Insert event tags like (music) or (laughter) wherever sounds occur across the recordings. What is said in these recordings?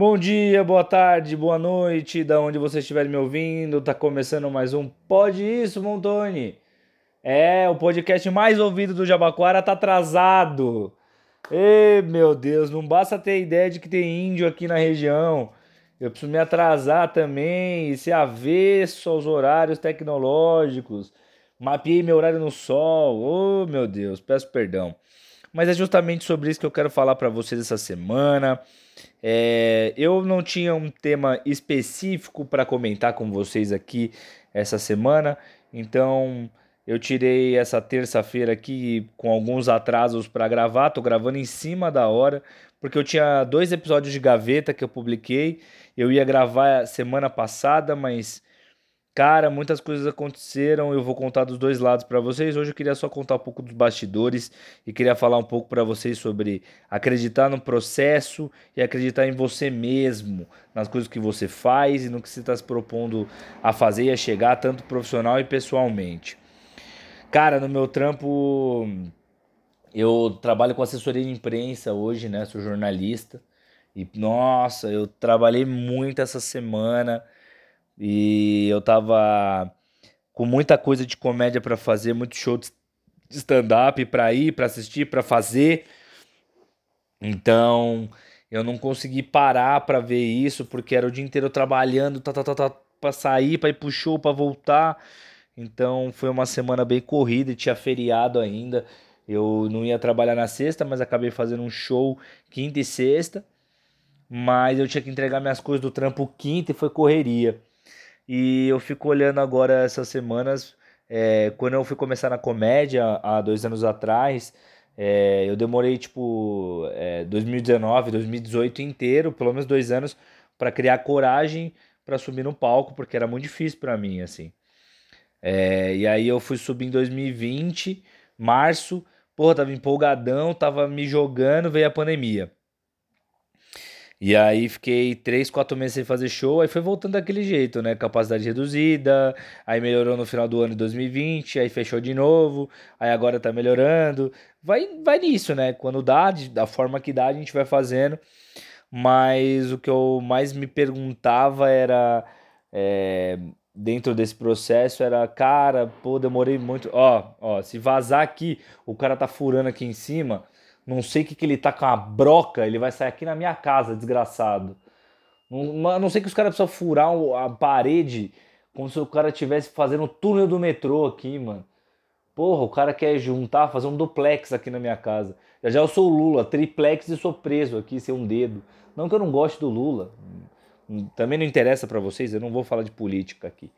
Bom dia, boa tarde, boa noite, da onde você estiver me ouvindo, tá começando mais um Pode Isso, Montoni. É, o podcast mais ouvido do Jabaquara tá atrasado. Ei, meu Deus, não basta ter ideia de que tem índio aqui na região. Eu preciso me atrasar também e ser avesso aos horários tecnológicos. Mapeei meu horário no sol. Oh, meu Deus, peço perdão. Mas é justamente sobre isso que eu quero falar para vocês essa semana. É, eu não tinha um tema específico para comentar com vocês aqui essa semana, então eu tirei essa terça-feira aqui com alguns atrasos para gravar. Tô gravando em cima da hora, porque eu tinha dois episódios de gaveta que eu publiquei. Eu ia gravar semana passada, mas Cara, muitas coisas aconteceram, eu vou contar dos dois lados para vocês. Hoje eu queria só contar um pouco dos bastidores e queria falar um pouco para vocês sobre acreditar no processo e acreditar em você mesmo, nas coisas que você faz e no que você está se propondo a fazer e a chegar, tanto profissional e pessoalmente. Cara, no meu trampo, eu trabalho com assessoria de imprensa hoje, né? Sou jornalista. E nossa, eu trabalhei muito essa semana e eu tava com muita coisa de comédia para fazer, muito show de stand-up para ir, para assistir, para fazer. Então, eu não consegui parar para ver isso porque era o dia inteiro trabalhando, tá, tá, tá, tá, para sair, para ir pro show, para voltar. Então, foi uma semana bem corrida e tinha feriado ainda. Eu não ia trabalhar na sexta, mas acabei fazendo um show quinta e sexta. Mas eu tinha que entregar minhas coisas do trampo quinta e foi correria. E eu fico olhando agora essas semanas, é, quando eu fui começar na comédia há dois anos atrás, é, eu demorei tipo é, 2019, 2018 inteiro, pelo menos dois anos, para criar coragem para subir no palco, porque era muito difícil para mim, assim. É, e aí eu fui subir em 2020, março, porra, tava empolgadão, tava me jogando, veio a pandemia. E aí fiquei três, quatro meses sem fazer show, aí foi voltando daquele jeito, né? Capacidade reduzida, aí melhorou no final do ano de 2020, aí fechou de novo, aí agora tá melhorando. Vai, vai nisso, né? Quando dá, da forma que dá, a gente vai fazendo. Mas o que eu mais me perguntava era. É, dentro desse processo era, cara, pô, demorei muito. Ó, ó, se vazar aqui, o cara tá furando aqui em cima não sei o que, que ele tá com a broca, ele vai sair aqui na minha casa, desgraçado. Não, não sei que os caras precisam furar a parede como se o cara estivesse fazendo o túnel do metrô aqui, mano. Porra, o cara quer juntar, fazer um duplex aqui na minha casa. Já já eu sou o Lula, triplex e sou preso aqui sem um dedo. Não que eu não goste do Lula. Também não interessa para vocês, eu não vou falar de política aqui.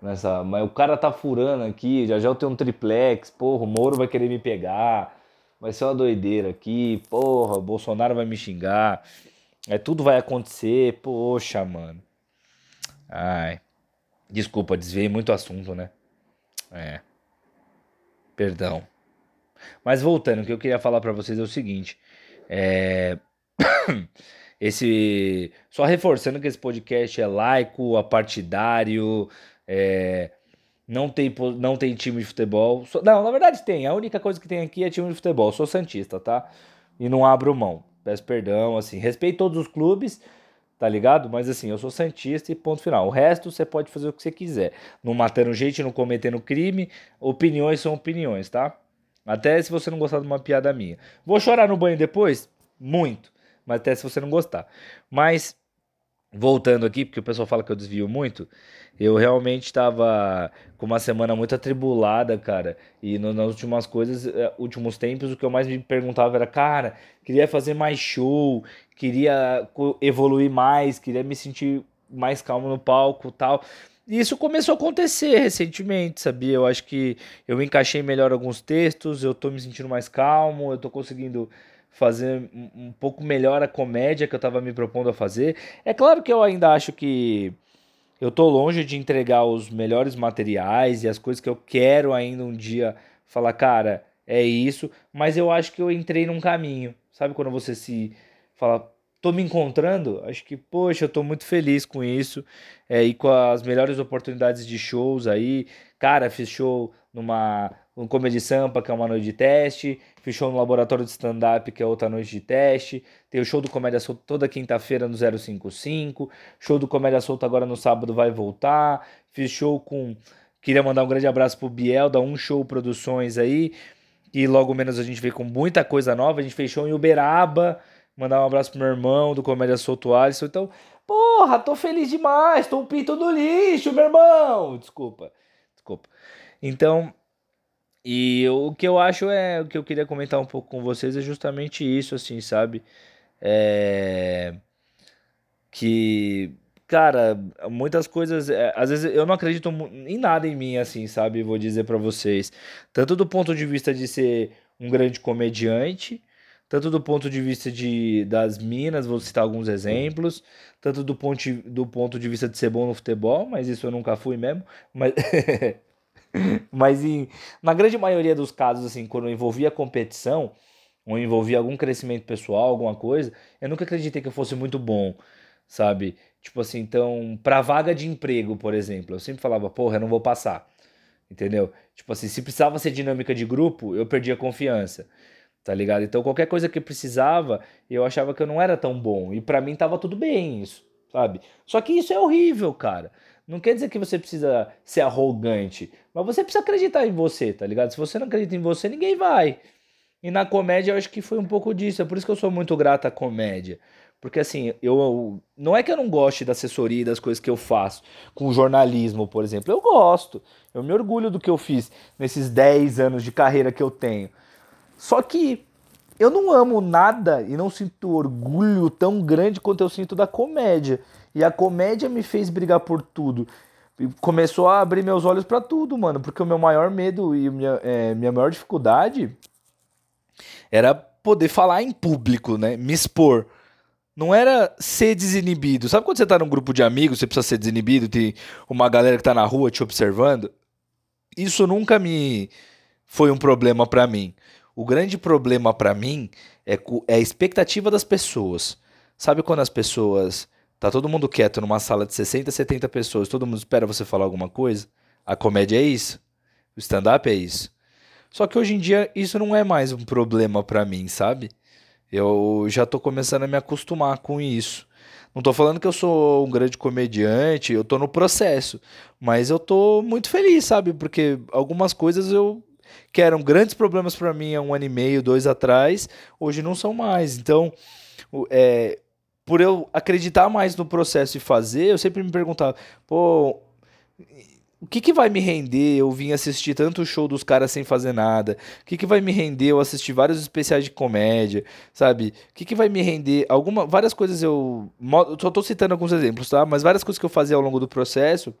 Nessa, mas o cara tá furando aqui, já já eu tenho um triplex, porra, o Moro vai querer me pegar vai ser uma doideira aqui, porra, Bolsonaro vai me xingar, é, tudo vai acontecer, poxa, mano. Ai, desculpa, desviei muito assunto, né? É, perdão. Mas voltando, o que eu queria falar para vocês é o seguinte, é... (coughs) esse só reforçando que esse podcast é laico, apartidário, é, não tem, não tem time de futebol. Não, na verdade tem. A única coisa que tem aqui é time de futebol. Sou Santista, tá? E não abro mão. Peço perdão, assim. Respeito todos os clubes, tá ligado? Mas assim, eu sou Santista e ponto final. O resto você pode fazer o que você quiser. Não matando gente, não cometendo crime. Opiniões são opiniões, tá? Até se você não gostar de uma piada minha. Vou chorar no banho depois? Muito. Mas até se você não gostar. Mas voltando aqui, porque o pessoal fala que eu desvio muito, eu realmente estava com uma semana muito atribulada, cara. E no, nas últimas coisas, eh, últimos tempos, o que eu mais me perguntava era, cara, queria fazer mais show, queria evoluir mais, queria me sentir mais calmo no palco tal. E isso começou a acontecer recentemente, sabia? Eu acho que eu encaixei melhor alguns textos, eu tô me sentindo mais calmo, eu tô conseguindo fazer um pouco melhor a comédia que eu estava me propondo a fazer. É claro que eu ainda acho que eu tô longe de entregar os melhores materiais e as coisas que eu quero ainda um dia falar, cara, é isso, mas eu acho que eu entrei num caminho. Sabe quando você se fala, tô me encontrando? Acho que, poxa, eu tô muito feliz com isso. É, e com as melhores oportunidades de shows aí. Cara, fiz show numa o Comedy Sampa, que é uma noite de teste, fiz show no Laboratório de Stand-Up, que é outra noite de teste, tem o show do Comédia Solta toda quinta-feira no 055, show do Comédia Solta agora no sábado vai voltar, fiz show com... Queria mandar um grande abraço pro Biel, da Um Show Produções aí, e logo menos a gente veio com muita coisa nova, a gente fez show em Uberaba, mandar um abraço pro meu irmão do Comédia Solto Alisson, então... Porra, tô feliz demais, tô um pinto do lixo, meu irmão! Desculpa, desculpa. Então, e o que eu acho é, o que eu queria comentar um pouco com vocês é justamente isso, assim, sabe? É... Que, cara, muitas coisas, é, às vezes eu não acredito em nada em mim, assim, sabe? Vou dizer para vocês. Tanto do ponto de vista de ser um grande comediante, tanto do ponto de vista de, das minas, vou citar alguns exemplos, tanto do ponto, do ponto de vista de ser bom no futebol, mas isso eu nunca fui mesmo, mas, (laughs) (laughs) mas em, na grande maioria dos casos, assim, quando envolvia competição, ou envolvia algum crescimento pessoal, alguma coisa, eu nunca acreditei que eu fosse muito bom, sabe? Tipo assim, então, pra vaga de emprego, por exemplo, eu sempre falava, porra, eu não vou passar, entendeu? Tipo assim, se precisava ser dinâmica de grupo, eu perdia confiança tá ligado? Então qualquer coisa que precisava, eu achava que eu não era tão bom. E para mim tava tudo bem isso, sabe? Só que isso é horrível, cara. Não quer dizer que você precisa ser arrogante, mas você precisa acreditar em você, tá ligado? Se você não acredita em você, ninguém vai. E na comédia eu acho que foi um pouco disso. É por isso que eu sou muito grato à comédia. Porque assim, eu não é que eu não goste da assessoria das coisas que eu faço com jornalismo, por exemplo. Eu gosto. Eu me orgulho do que eu fiz nesses 10 anos de carreira que eu tenho. Só que eu não amo nada e não sinto orgulho tão grande quanto eu sinto da comédia. E a comédia me fez brigar por tudo. Começou a abrir meus olhos para tudo, mano. Porque o meu maior medo e minha, é, minha maior dificuldade era poder falar em público, né? Me expor. Não era ser desinibido. Sabe quando você tá num grupo de amigos, você precisa ser desinibido, tem uma galera que tá na rua te observando? Isso nunca me foi um problema para mim. O grande problema para mim é, é a expectativa das pessoas. Sabe quando as pessoas. Tá todo mundo quieto numa sala de 60, 70 pessoas, todo mundo espera você falar alguma coisa? A comédia é isso. O stand-up é isso. Só que hoje em dia isso não é mais um problema para mim, sabe? Eu já tô começando a me acostumar com isso. Não tô falando que eu sou um grande comediante, eu tô no processo, mas eu tô muito feliz, sabe? Porque algumas coisas eu que eram grandes problemas para mim há um ano e meio, dois atrás, hoje não são mais. Então, é, por eu acreditar mais no processo e fazer, eu sempre me perguntava, pô, o que, que vai me render eu vim assistir tanto show dos caras sem fazer nada? O que, que vai me render eu assistir vários especiais de comédia, sabe? O que, que vai me render? Alguma, várias coisas eu. Só tô citando alguns exemplos, tá? Mas várias coisas que eu fazia ao longo do processo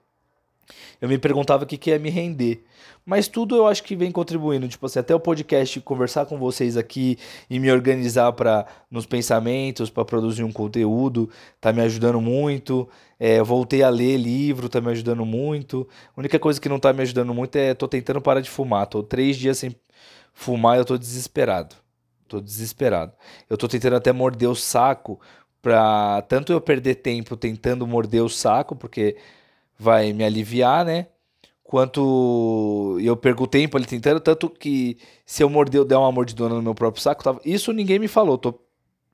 eu me perguntava o que, que ia me render. Mas tudo eu acho que vem contribuindo. Tipo assim, até o podcast, conversar com vocês aqui e me organizar para nos pensamentos, para produzir um conteúdo, tá me ajudando muito. É, voltei a ler livro, tá me ajudando muito. A única coisa que não tá me ajudando muito é tô tentando parar de fumar. Tô três dias sem fumar e eu tô desesperado. Tô desesperado. Eu tô tentando até morder o saco pra tanto eu perder tempo tentando morder o saco, porque vai me aliviar, né? Quanto eu perco tempo ali tentando, tanto que se eu morder, eu der uma mordidona no meu próprio saco, tava... isso ninguém me falou, tô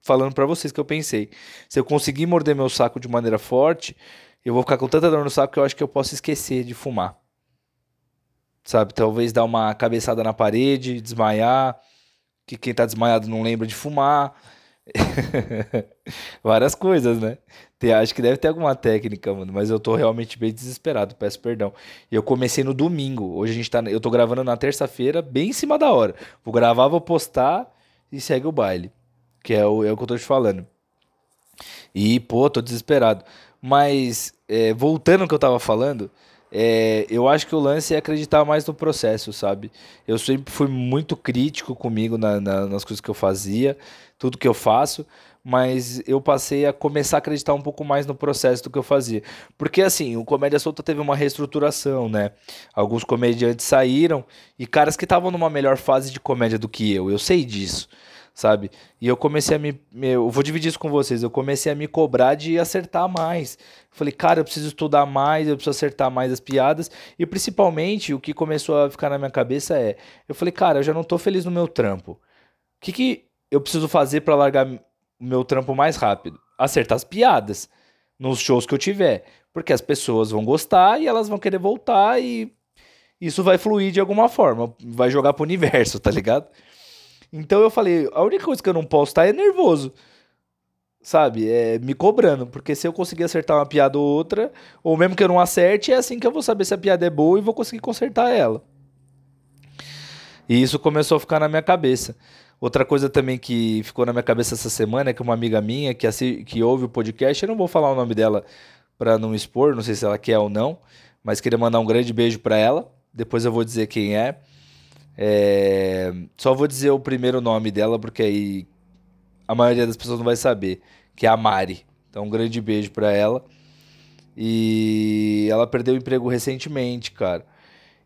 falando para vocês que eu pensei. Se eu conseguir morder meu saco de maneira forte, eu vou ficar com tanta dor no saco que eu acho que eu posso esquecer de fumar. Sabe, talvez dar uma cabeçada na parede, desmaiar, que quem tá desmaiado não lembra de fumar. (laughs) Várias coisas, né? Tem, acho que deve ter alguma técnica, mano, mas eu tô realmente bem desesperado, peço perdão. Eu comecei no domingo, hoje a gente tá, eu tô gravando na terça-feira, bem em cima da hora. Vou gravar, vou postar e segue o baile, que é o, é o que eu tô te falando. E, pô, tô desesperado. Mas, é, voltando ao que eu tava falando, é, eu acho que o lance é acreditar mais no processo, sabe? Eu sempre fui muito crítico comigo na, na, nas coisas que eu fazia tudo que eu faço, mas eu passei a começar a acreditar um pouco mais no processo do que eu fazia. Porque assim, o Comédia Solta teve uma reestruturação, né? Alguns comediantes saíram e caras que estavam numa melhor fase de comédia do que eu, eu sei disso. Sabe? E eu comecei a me, Eu vou dividir isso com vocês. Eu comecei a me cobrar de acertar mais. Falei, cara, eu preciso estudar mais, eu preciso acertar mais as piadas. E principalmente, o que começou a ficar na minha cabeça é: eu falei, cara, eu já não tô feliz no meu trampo. O que, que eu preciso fazer para largar o meu trampo mais rápido? Acertar as piadas nos shows que eu tiver. Porque as pessoas vão gostar e elas vão querer voltar e isso vai fluir de alguma forma. Vai jogar pro universo, (laughs) tá ligado? Então eu falei, a única coisa que eu não posso estar é nervoso. Sabe? É me cobrando. Porque se eu conseguir acertar uma piada ou outra, ou mesmo que eu não acerte, é assim que eu vou saber se a piada é boa e vou conseguir consertar ela. E isso começou a ficar na minha cabeça. Outra coisa também que ficou na minha cabeça essa semana é que uma amiga minha que, assi que ouve o podcast, eu não vou falar o nome dela para não expor, não sei se ela quer ou não, mas queria mandar um grande beijo para ela. Depois eu vou dizer quem é. É... Só vou dizer o primeiro nome dela, porque aí a maioria das pessoas não vai saber, que é a Mari. Então, um grande beijo para ela. E ela perdeu o emprego recentemente, cara.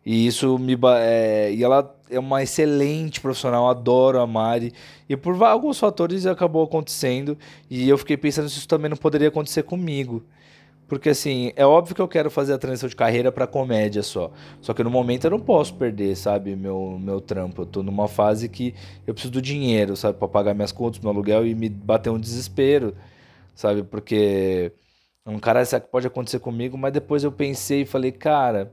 E isso me. É... E ela é uma excelente profissional, adoro a Mari. E por alguns fatores acabou acontecendo. E eu fiquei pensando se isso também não poderia acontecer comigo. Porque assim, é óbvio que eu quero fazer a transição de carreira para comédia só. Só que no momento eu não posso perder, sabe, meu meu trampo. Eu tô numa fase que eu preciso do dinheiro, sabe, para pagar minhas contas, meu aluguel e me bater um desespero, sabe? Porque um cara, isso pode acontecer comigo, mas depois eu pensei e falei, cara,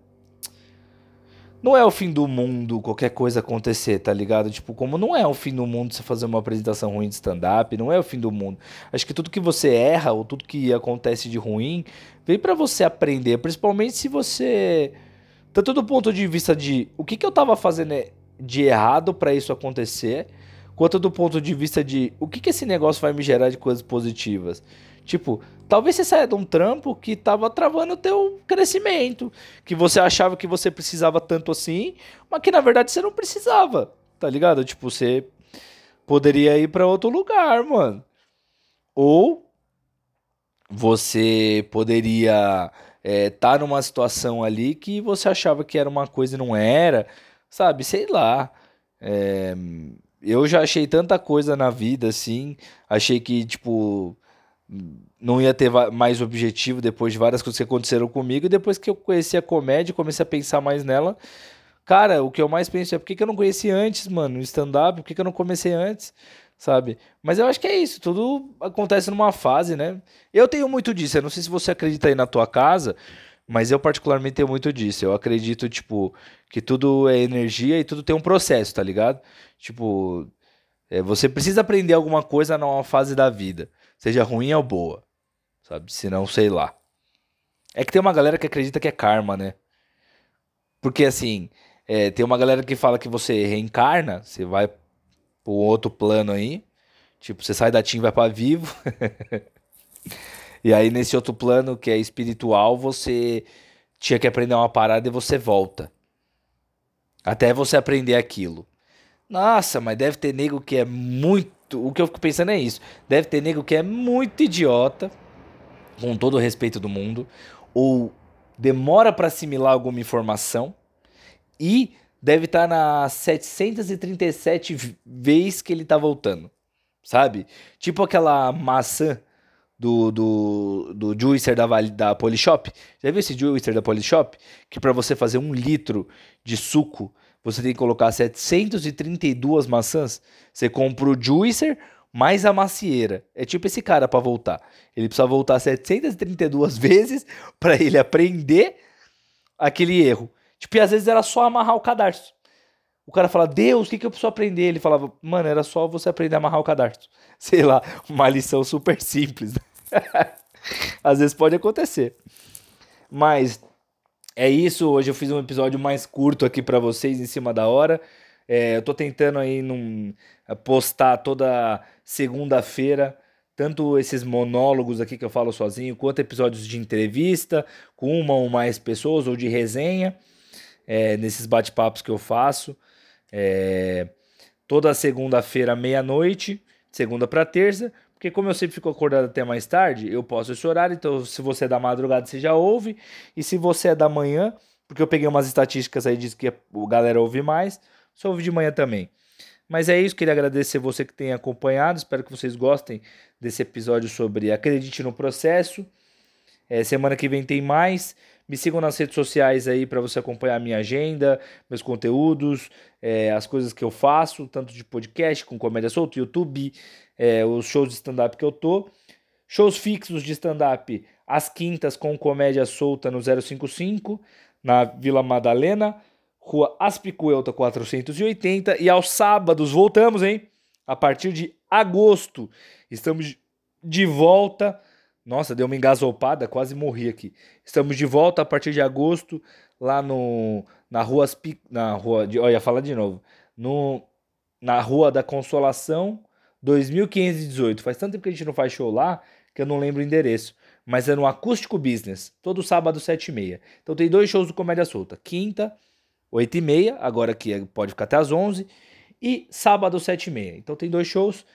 não é o fim do mundo qualquer coisa acontecer, tá ligado? Tipo, como não é o fim do mundo você fazer uma apresentação ruim de stand-up, não é o fim do mundo. Acho que tudo que você erra ou tudo que acontece de ruim vem para você aprender, principalmente se você. Tanto do ponto de vista de o que, que eu tava fazendo de errado para isso acontecer, quanto do ponto de vista de o que, que esse negócio vai me gerar de coisas positivas. Tipo, talvez você saia de um trampo que tava travando o teu crescimento, que você achava que você precisava tanto assim, mas que na verdade você não precisava, tá ligado? Tipo, você poderia ir para outro lugar, mano. Ou você poderia estar é, tá numa situação ali que você achava que era uma coisa e não era, sabe? Sei lá. É, eu já achei tanta coisa na vida assim, achei que, tipo, não ia ter mais objetivo depois de várias coisas que aconteceram comigo. E depois que eu conheci a comédia, comecei a pensar mais nela. Cara, o que eu mais penso é por que, que eu não conheci antes, mano, stand-up? Por que, que eu não comecei antes? Sabe? Mas eu acho que é isso, tudo acontece numa fase, né? Eu tenho muito disso, eu não sei se você acredita aí na tua casa, mas eu particularmente tenho muito disso. Eu acredito, tipo, que tudo é energia e tudo tem um processo, tá ligado? Tipo, é, você precisa aprender alguma coisa numa fase da vida seja ruim ou boa, sabe? Se não, sei lá. É que tem uma galera que acredita que é karma, né? Porque assim, é, tem uma galera que fala que você reencarna, você vai pro outro plano aí, tipo, você sai da Tim e vai pra vivo. (laughs) e aí nesse outro plano que é espiritual, você tinha que aprender uma parada e você volta. Até você aprender aquilo. Nossa, mas deve ter nego que é muito o que eu fico pensando é isso. Deve ter nego que é muito idiota, com todo o respeito do mundo, ou demora para assimilar alguma informação e deve estar tá na 737 vezes que ele tá voltando. Sabe? Tipo aquela maçã do, do, do juicer da, da Polishop. Já viu esse juicer da Polishop? Que para você fazer um litro de suco você tem que colocar 732 maçãs. Você compra o juicer mais a macieira. É tipo esse cara para voltar. Ele precisa voltar 732 (laughs) vezes para ele aprender aquele erro. Tipo, e às vezes era só amarrar o cadarço. O cara fala, Deus, o que, que eu preciso aprender? Ele falava, mano, era só você aprender a amarrar o cadarço. (laughs) Sei lá, uma lição super simples. (laughs) às vezes pode acontecer. Mas é isso, hoje eu fiz um episódio mais curto aqui para vocês em cima da hora. É, eu tô tentando aí num, postar toda segunda-feira, tanto esses monólogos aqui que eu falo sozinho, quanto episódios de entrevista com uma ou mais pessoas, ou de resenha, é, nesses bate-papos que eu faço. É, toda segunda-feira, meia-noite, segunda para terça. Porque como eu sempre fico acordado até mais tarde, eu posso esse horário, então se você é da madrugada, você já ouve. E se você é da manhã, porque eu peguei umas estatísticas aí, diz que a galera ouve mais, você ouve de manhã também. Mas é isso, queria agradecer você que tem acompanhado. Espero que vocês gostem desse episódio sobre Acredite no Processo. É, semana que vem tem mais. Me sigam nas redes sociais aí para você acompanhar a minha agenda, meus conteúdos, é, as coisas que eu faço, tanto de podcast com comédia solta, YouTube, é, os shows de stand-up que eu tô. Shows fixos de stand-up às quintas com comédia solta no 055, na Vila Madalena, Rua Aspicuelta 480. E aos sábados, voltamos, hein? A partir de agosto, estamos de volta nossa, deu uma engasopada, quase morri aqui. Estamos de volta a partir de agosto, lá no, na rua, na rua de, olha, fala de novo, no, na Rua da Consolação, 2518. Faz tanto tempo que a gente não faz show lá, que eu não lembro o endereço. Mas é no Acústico Business, todo sábado, 7 e meia. Então tem dois shows do Comédia Solta. Quinta, 8 e meia, agora que pode ficar até as 11. E sábado, 7 e meia. Então tem dois shows.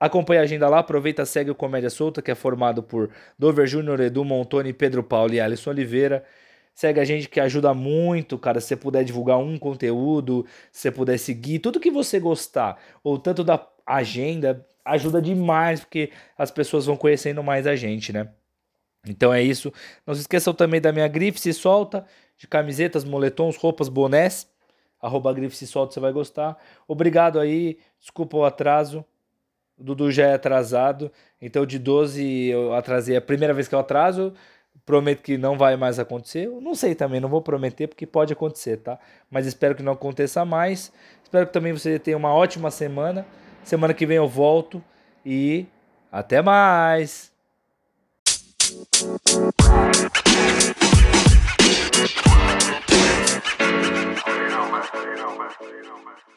Acompanhe a agenda lá, aproveita, segue o Comédia Solta, que é formado por Dover Júnior, Edu Montoni, Pedro Paulo e Alisson Oliveira. Segue a gente que ajuda muito, cara. Se você puder divulgar um conteúdo, se você puder seguir, tudo que você gostar, ou tanto da agenda, ajuda demais, porque as pessoas vão conhecendo mais a gente, né? Então é isso. Não se esqueçam também da minha grife se solta, de camisetas, moletons, roupas, bonés. Arroba grife se solta, você vai gostar. Obrigado aí, desculpa o atraso. O Dudu já é atrasado, então de 12 eu atrasei a primeira vez que eu atraso. Prometo que não vai mais acontecer. Eu não sei também, não vou prometer porque pode acontecer, tá? Mas espero que não aconteça mais. Espero que também você tenha uma ótima semana. Semana que vem eu volto e até mais. You know, man. You know, man.